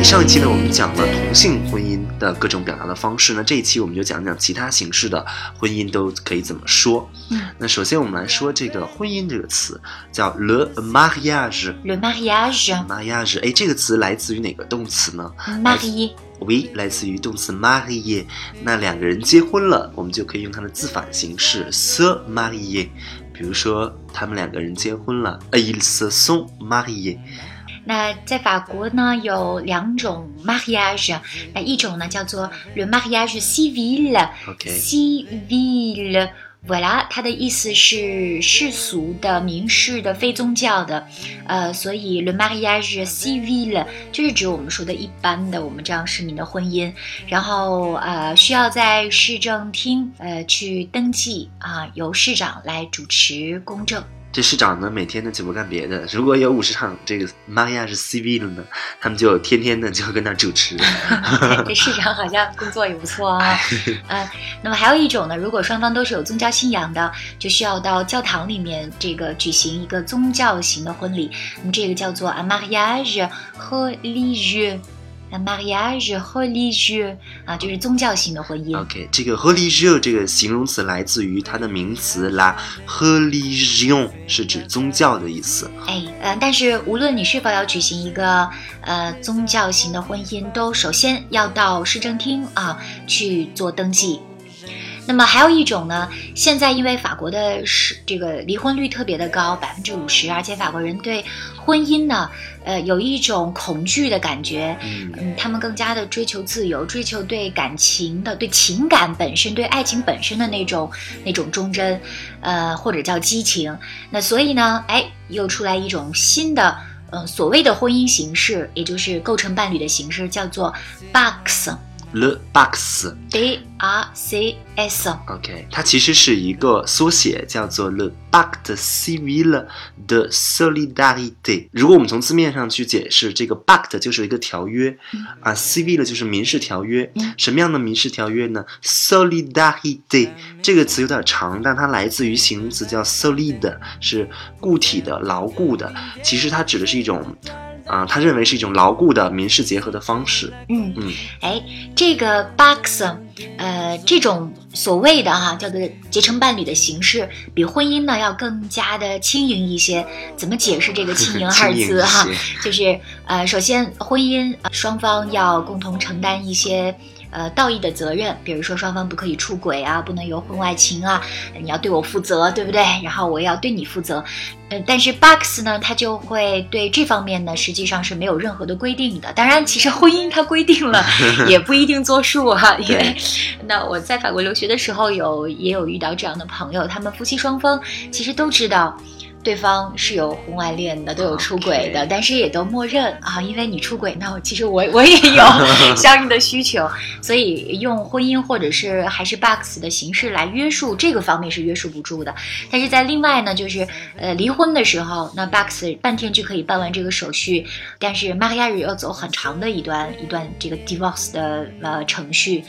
哎，上一期呢，我们讲了同性婚姻的各种表达的方式，那这一期我们就讲讲其他形式的婚姻都可以怎么说。嗯，那首先我们来说这个婚姻这个词，叫 le mariage。Le mariage，marié，mariage，哎，这个词来自于哪个动词呢？oui，来自于动词 marier。那两个人结婚了，我们就可以用它的字反形式 se marier。比如说，他们两个人结婚了呃，ils se sont mariés。那在法国呢，有两种 mariage，那一种呢叫做 le mariage civil。OK，civil。voilà，它的意思是世俗的、民事的、非宗教的，呃，所以 le mariage civil 就是指我们说的一般的我们这样市民的婚姻，然后呃需要在市政厅呃去登记啊，由市长来主持公证。这市长呢，每天呢就不干别的。如果有五十场这个 mariage civil 呢，他们就天天呢就跟那主持。这市长好像工作也不错啊。嗯，那么还有一种呢，如果双方都是有宗教信仰的，就需要到教堂里面这个举行一个宗教型的婚礼。那么这个叫做 un mariage religieux。Un mariage religieux 啊，就是宗教型的婚姻。OK，这个 religieux 这个形容词来自于它的名词 la religion，是指宗教的意思。哎，呃，但是无论你是否要举行一个呃宗教型的婚姻，都首先要到市政厅啊去做登记。那么还有一种呢，现在因为法国的是这个离婚率特别的高，百分之五十，而且法国人对婚姻呢，呃，有一种恐惧的感觉，嗯嗯，他们更加的追求自由，追求对感情的、对情感本身、对爱情本身的那种那种忠贞，呃，或者叫激情。那所以呢，哎，又出来一种新的，呃，所谓的婚姻形式，也就是构成伴侣的形式，叫做 box。Le box。B R C S，OK，它其实是一个缩写，叫做 Le Pacte Civil de Solidarité。如果我们从字面上去解释，这个 Pacte 就是一个条约，啊，Civil 就是民事条约。嗯什么样的民事条约呢？Solidarité 这个词有点长，但它来自于形容词叫 solid，是固体的、牢固的。其实它指的是一种，啊、他认为是一种牢固的民事结合的方式。嗯嗯，哎，这个 box，呃，这种所谓的哈、叫做结成伴侣的形式，比婚姻呢要更加的轻盈一些。怎么解释这个轻盈 二字哈？就是呃，首先婚姻、呃双方要共同承担一些。呃，道义的责任，比如说双方不可以出轨啊，不能有婚外情啊，你要对我负责，对不对？然后我也要对你负责。呃，但是 box 呢，它就会对这方面呢，实际上是没有任何的规定的。当然，其实婚姻它规定了，也不一定作数哈、因为那我在法国留学的时候有也有遇到这样的朋友，他们夫妻双方其实都知道。对方是有婚外恋的，都有出轨的但是也都默认啊，因为你出轨，那我其实我我也有 相应的需求，所以用婚姻或者是还是 box 的形式来约束这个方面是约束不住的。但是在另外呢，就是呃离婚的时候，那 box 半天就可以办完这个手续，但是 mariage 要走很长的一段一段这个 divorce 的呃程序。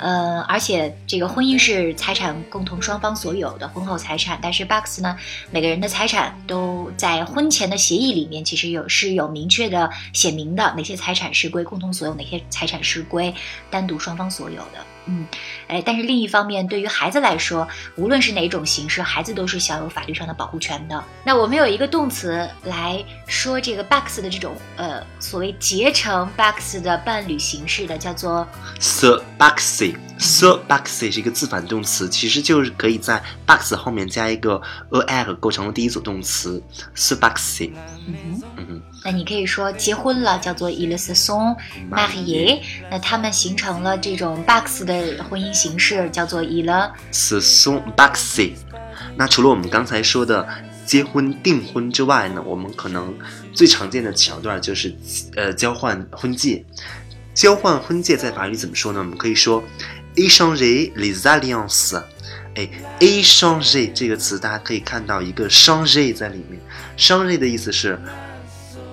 呃，而且这个婚姻是财产共同双方所有的婚后财产，但是 box 呢，每个人的财产都在婚前的协议里面，其实有是有明确的写明的，哪些财产是归共同所有，哪些财产是归单独双方所有的。嗯，哎，但是另一方面，对于孩子来说，无论是哪种形式，孩子都是享有法律上的保护权的。那我们有一个动词来说这个 box 的这种呃所谓结成 box 的伴侣形式的，叫做 se se boxe 是一个自反动词，其实就是可以在 box 后面加一个 a er 构成了第一组动词 so boxy。嗯哼。嗯哼，那你可以说结婚了，叫做 ils se sont mariés。那他们形成了这种 box 的婚姻形式，叫做 ils se sont boxy。那除了我们刚才说的结婚订婚之外呢，我们可能最常见的桥段就是呃交换婚戒。交换婚戒在法语怎么说呢？我们可以说 échanger les alliances。哎，échanger 这个词大家可以看到一个 changer 在里面，changer 的意思是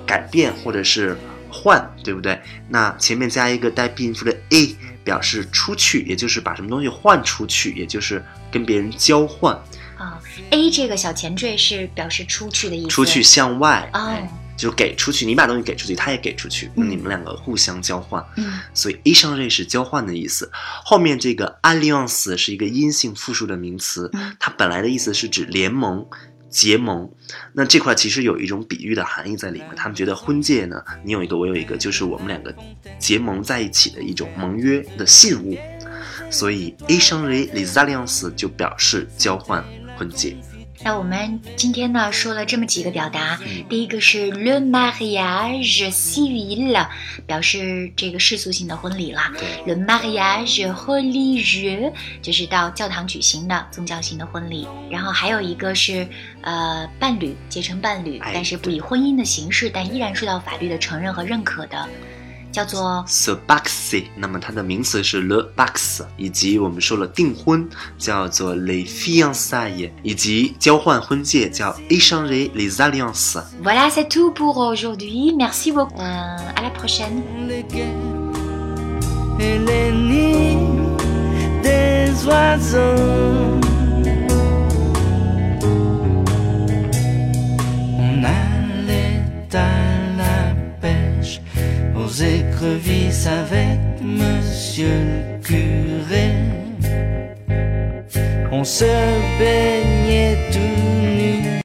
改变或者是换，对不对？那前面加一个带闭音符的 a，表示出去，也就是把什么东西换出去，也就是跟别人交换。啊，a 这个小前缀是表示出去的意思，出去向外。哦。就给出去，你把东西给出去，他也给出去，那你们两个互相交换。嗯，所以 échanger 是交换的意思。后面这个 alliance 是一个阴性复数的名词，它本来的意思是指联盟、结盟。那这块其实有一种比喻的含义在里面。他们觉得婚戒呢，你有一个，我有一个，就是我们两个结盟在一起的一种盟约的信物。所以 échanger les alliances 就表示交换婚戒。那我们今天呢说了这么几个表达，第一个是 le mariage civil，表示这个世俗性的婚礼啦。le mariage religieux 就是到教堂举行的宗教性的婚礼。然后还有一个是呃伴侣结成伴侣，但是不以婚姻的形式，但依然受到法律的承认和认可的。叫做 s b a x y 那么它的名词是 le bax，以及我们说了订婚叫做 les fiançailles，以及交换婚戒叫 échanger les alliances。Voilà, c'est tout pour aujourd'hui. Merci beaucoup. à la prochaine. écrevisses avec monsieur le curé. On se baisse